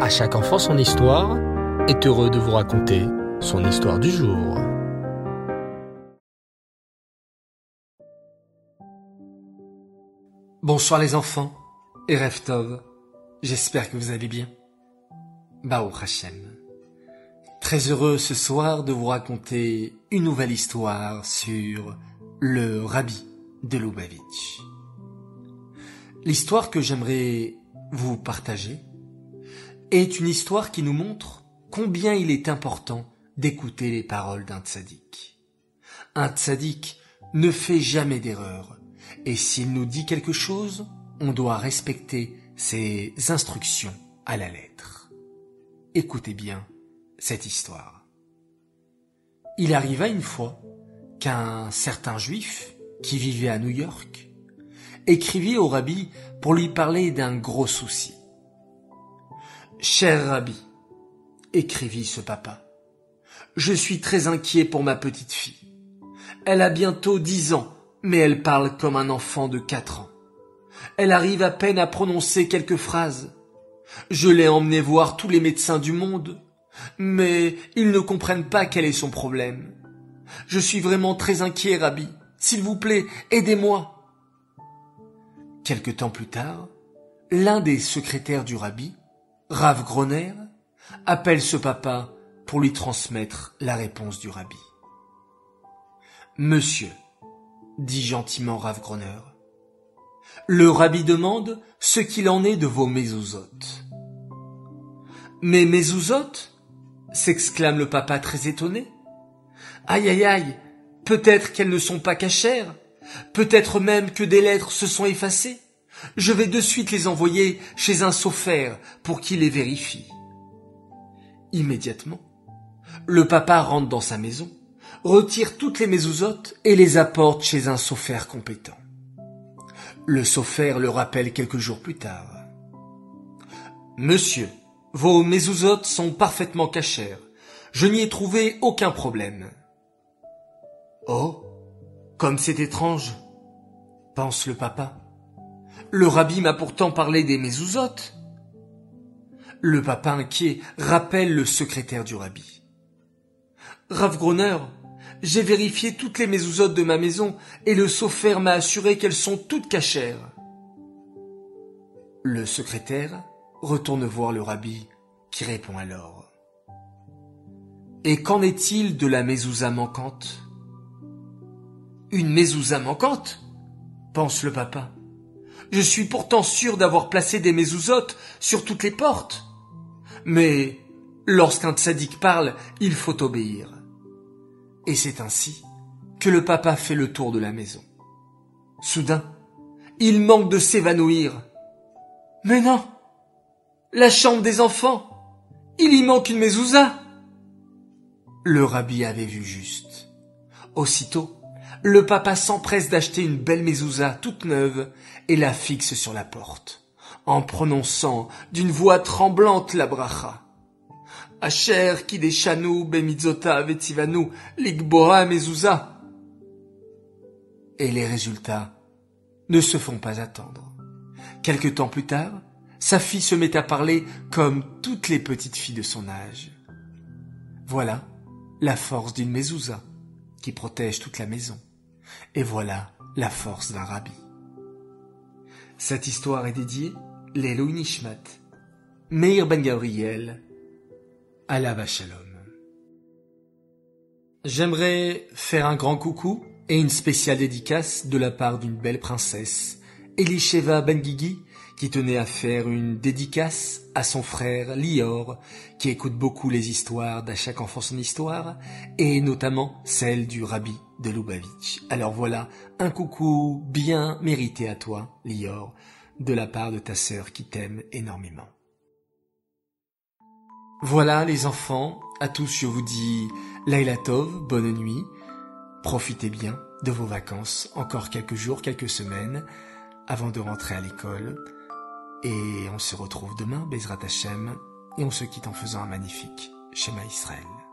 À chaque enfant son histoire est heureux de vous raconter son histoire du jour. Bonsoir les enfants et Reftov, j'espère que vous allez bien. Baruch Hashem. Très heureux ce soir de vous raconter une nouvelle histoire sur le rabbi de Lubavitch. L'histoire que j'aimerais vous partager est une histoire qui nous montre combien il est important d'écouter les paroles d'un tzaddik. Un tzaddik ne fait jamais d'erreur, et s'il nous dit quelque chose, on doit respecter ses instructions à la lettre. Écoutez bien cette histoire. Il arriva une fois qu'un certain juif, qui vivait à New York, écrivit au rabbi pour lui parler d'un gros souci. Cher rabbi, écrivit ce papa, je suis très inquiet pour ma petite fille. Elle a bientôt dix ans, mais elle parle comme un enfant de quatre ans. Elle arrive à peine à prononcer quelques phrases. Je l'ai emmenée voir tous les médecins du monde, mais ils ne comprennent pas quel est son problème. Je suis vraiment très inquiet, Rabbi. S'il vous plaît, aidez-moi. Quelque temps plus tard, l'un des secrétaires du Rabbi, Rav Groner, appelle ce papa pour lui transmettre la réponse du Rabbi. Monsieur, dit gentiment Rav Groner, le Rabbi demande ce qu'il en est de vos mésouzotes. Mes mésouzotes s'exclame le papa très étonné. Aïe aïe aïe, peut-être qu'elles ne sont pas cachères, peut-être même que des lettres se sont effacées. Je vais de suite les envoyer chez un sophère pour qu'il les vérifie. Immédiatement, le papa rentre dans sa maison, retire toutes les mésouzotes et les apporte chez un sophère compétent. Le sophère le rappelle quelques jours plus tard. Monsieur, vos mésouzotes sont parfaitement cachères. Je n'y ai trouvé aucun problème. Oh, comme c'est étrange, pense le papa. Le rabbi m'a pourtant parlé des mésouzotes. Le papa inquiet rappelle le secrétaire du rabbi. Rav Groner, j'ai vérifié toutes les mésouzotes de ma maison et le sophère m'a assuré qu'elles sont toutes cachères. Le secrétaire retourne voir le rabbi, qui répond alors. Et qu'en est-il de la mezouza manquante? Une mezouza manquante? pense le papa. Je suis pourtant sûr d'avoir placé des mezouzotes sur toutes les portes. Mais lorsqu'un tzaddik parle, il faut obéir. Et c'est ainsi que le papa fait le tour de la maison. Soudain, il manque de s'évanouir. Mais non, la chambre des enfants. Il y manque une mezouza. Le rabbi avait vu juste. Aussitôt, le papa s'empresse d'acheter une belle mezouza toute neuve et la fixe sur la porte, en prononçant d'une voix tremblante la bracha. Asher kideshanu bemitzota vetivanu ligbora mezouza. Et les résultats ne se font pas attendre. Quelque temps plus tard, sa fille se met à parler comme toutes les petites filles de son âge. Voilà la force d'une mezouza qui protège toute la maison. Et voilà la force d'un. Cette histoire est dédiée l'Eloi Meir Ben Gabriel, Alava Shalom. J'aimerais faire un grand coucou et une spéciale dédicace de la part d'une belle princesse, Elisheva Ben Gigi, qui tenait à faire une dédicace à son frère Lior, qui écoute beaucoup les histoires d'à chaque enfant son histoire, et notamment celle du rabbi de Lubavitch. Alors voilà, un coucou bien mérité à toi, Lior, de la part de ta sœur qui t'aime énormément. Voilà les enfants, à tous je vous dis Laila Tov, bonne nuit, profitez bien de vos vacances, encore quelques jours, quelques semaines, avant de rentrer à l'école. Et on se retrouve demain, Bezrat Hashem, et on se quitte en faisant un magnifique schéma Israël.